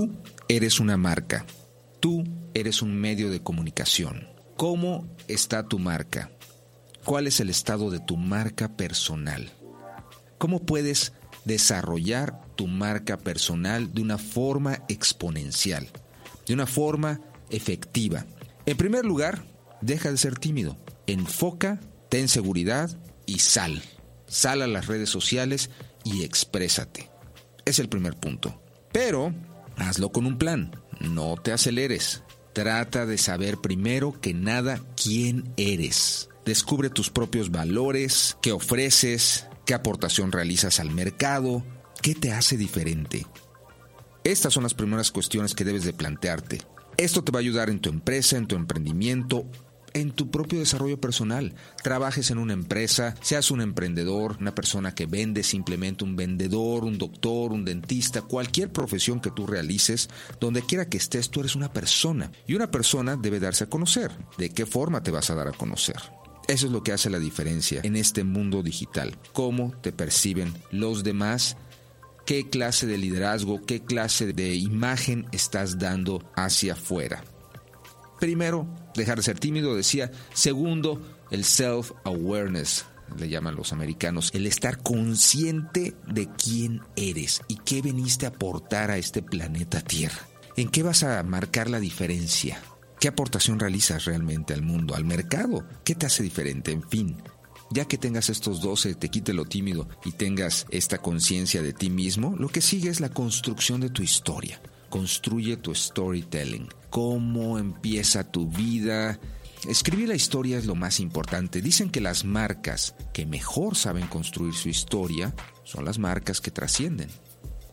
Tú eres una marca. Tú eres un medio de comunicación. ¿Cómo está tu marca? ¿Cuál es el estado de tu marca personal? ¿Cómo puedes desarrollar tu marca personal de una forma exponencial, de una forma efectiva? En primer lugar, deja de ser tímido. Enfoca, ten seguridad y sal. Sal a las redes sociales y exprésate. Es el primer punto. Pero hazlo con un plan. No te aceleres. Trata de saber primero que nada quién eres. Descubre tus propios valores, qué ofreces, qué aportación realizas al mercado, qué te hace diferente. Estas son las primeras cuestiones que debes de plantearte. Esto te va a ayudar en tu empresa, en tu emprendimiento en tu propio desarrollo personal. Trabajes en una empresa, seas un emprendedor, una persona que vende simplemente un vendedor, un doctor, un dentista, cualquier profesión que tú realices, donde quiera que estés, tú eres una persona. Y una persona debe darse a conocer. ¿De qué forma te vas a dar a conocer? Eso es lo que hace la diferencia en este mundo digital. Cómo te perciben los demás qué clase de liderazgo, qué clase de imagen estás dando hacia afuera. Primero, dejar de ser tímido, decía. Segundo, el self-awareness, le llaman los americanos, el estar consciente de quién eres y qué veniste a aportar a este planeta Tierra. ¿En qué vas a marcar la diferencia? ¿Qué aportación realizas realmente al mundo, al mercado? ¿Qué te hace diferente? En fin, ya que tengas estos 12, te quite lo tímido y tengas esta conciencia de ti mismo, lo que sigue es la construcción de tu historia. Construye tu storytelling. ¿Cómo empieza tu vida? Escribir la historia es lo más importante. Dicen que las marcas que mejor saben construir su historia son las marcas que trascienden.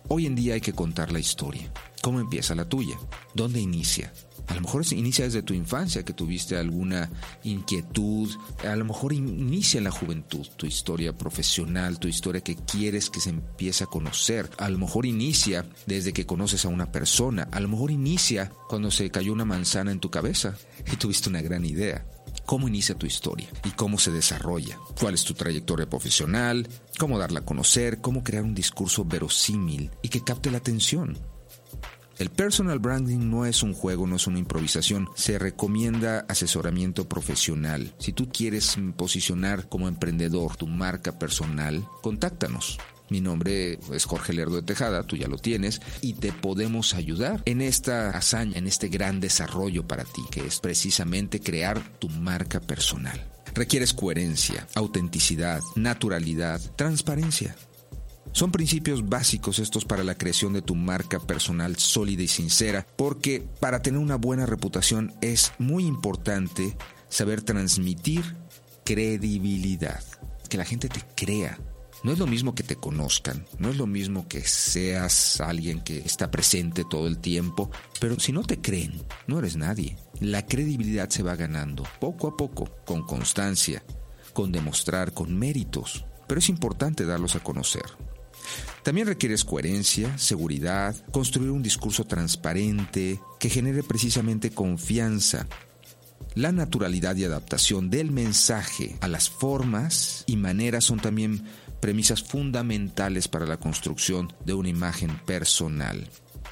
Hoy en día hay que contar la historia. ¿Cómo empieza la tuya? ¿Dónde inicia? A lo mejor inicia desde tu infancia, que tuviste alguna inquietud. A lo mejor inicia en la juventud tu historia profesional, tu historia que quieres que se empiece a conocer. A lo mejor inicia desde que conoces a una persona. A lo mejor inicia cuando se cayó una manzana en tu cabeza y tuviste una gran idea cómo inicia tu historia y cómo se desarrolla, cuál es tu trayectoria profesional, cómo darla a conocer, cómo crear un discurso verosímil y que capte la atención. El personal branding no es un juego, no es una improvisación. Se recomienda asesoramiento profesional. Si tú quieres posicionar como emprendedor tu marca personal, contáctanos. Mi nombre es Jorge Lerdo de Tejada, tú ya lo tienes, y te podemos ayudar en esta hazaña, en este gran desarrollo para ti, que es precisamente crear tu marca personal. Requieres coherencia, autenticidad, naturalidad, transparencia. Son principios básicos estos para la creación de tu marca personal sólida y sincera, porque para tener una buena reputación es muy importante saber transmitir credibilidad, que la gente te crea. No es lo mismo que te conozcan, no es lo mismo que seas alguien que está presente todo el tiempo, pero si no te creen, no eres nadie. La credibilidad se va ganando poco a poco, con constancia, con demostrar, con méritos, pero es importante darlos a conocer. También requieres coherencia, seguridad, construir un discurso transparente que genere precisamente confianza. La naturalidad y adaptación del mensaje a las formas y maneras son también premisas fundamentales para la construcción de una imagen personal.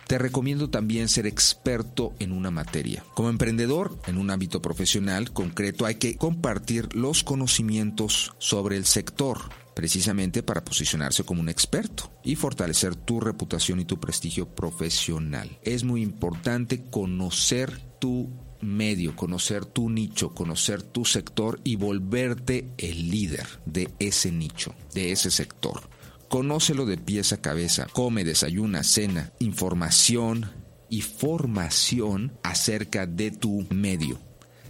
Te recomiendo también ser experto en una materia. Como emprendedor, en un ámbito profesional concreto, hay que compartir los conocimientos sobre el sector precisamente para posicionarse como un experto y fortalecer tu reputación y tu prestigio profesional. Es muy importante conocer tu medio, conocer tu nicho, conocer tu sector y volverte el líder de ese nicho, de ese sector. Conócelo de pies a cabeza, come, desayuna, cena, información y formación acerca de tu medio.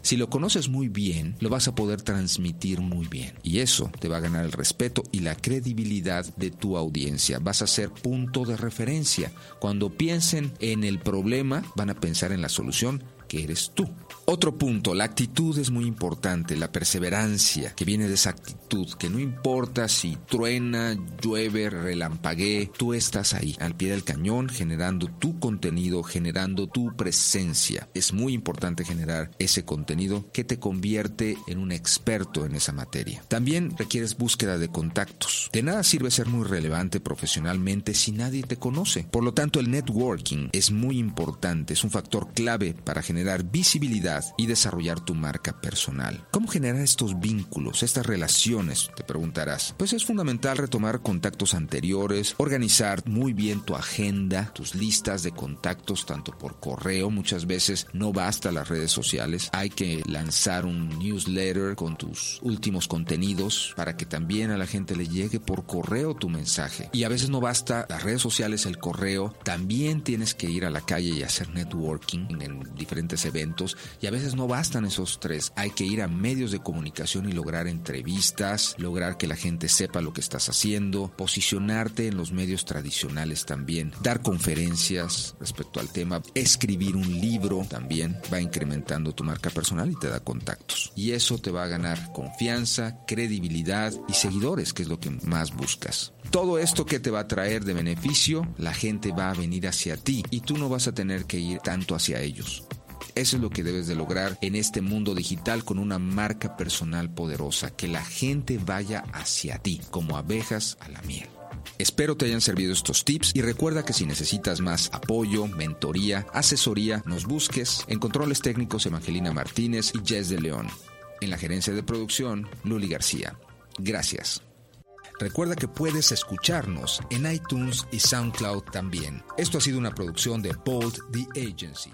Si lo conoces muy bien, lo vas a poder transmitir muy bien. Y eso te va a ganar el respeto y la credibilidad de tu audiencia. Vas a ser punto de referencia. Cuando piensen en el problema, van a pensar en la solución que eres tú. Otro punto, la actitud es muy importante, la perseverancia que viene de esa actitud, que no importa si truena, llueve, relampaguee, tú estás ahí, al pie del cañón, generando tu contenido, generando tu presencia. Es muy importante generar ese contenido que te convierte en un experto en esa materia. También requieres búsqueda de contactos. De nada sirve ser muy relevante profesionalmente si nadie te conoce. Por lo tanto, el networking es muy importante, es un factor clave para generar visibilidad y desarrollar tu marca personal. ¿Cómo generar estos vínculos, estas relaciones? Te preguntarás. Pues es fundamental retomar contactos anteriores, organizar muy bien tu agenda, tus listas de contactos, tanto por correo, muchas veces no basta las redes sociales, hay que lanzar un newsletter con tus últimos contenidos para que también a la gente le llegue por correo tu mensaje. Y a veces no basta las redes sociales, el correo, también tienes que ir a la calle y hacer networking en eventos y a veces no bastan esos tres. Hay que ir a medios de comunicación y lograr entrevistas, lograr que la gente sepa lo que estás haciendo, posicionarte en los medios tradicionales también, dar conferencias respecto al tema, escribir un libro también va incrementando tu marca personal y te da contactos. Y eso te va a ganar confianza, credibilidad y seguidores, que es lo que más buscas. Todo esto que te va a traer de beneficio, la gente va a venir hacia ti y tú no vas a tener que ir tanto hacia ellos. Eso es lo que debes de lograr en este mundo digital con una marca personal poderosa, que la gente vaya hacia ti como abejas a la miel. Espero te hayan servido estos tips y recuerda que si necesitas más apoyo, mentoría, asesoría, nos busques en controles técnicos Evangelina Martínez y Jess de León. En la gerencia de producción, Luli García. Gracias. Recuerda que puedes escucharnos en iTunes y SoundCloud también. Esto ha sido una producción de Bold The Agency.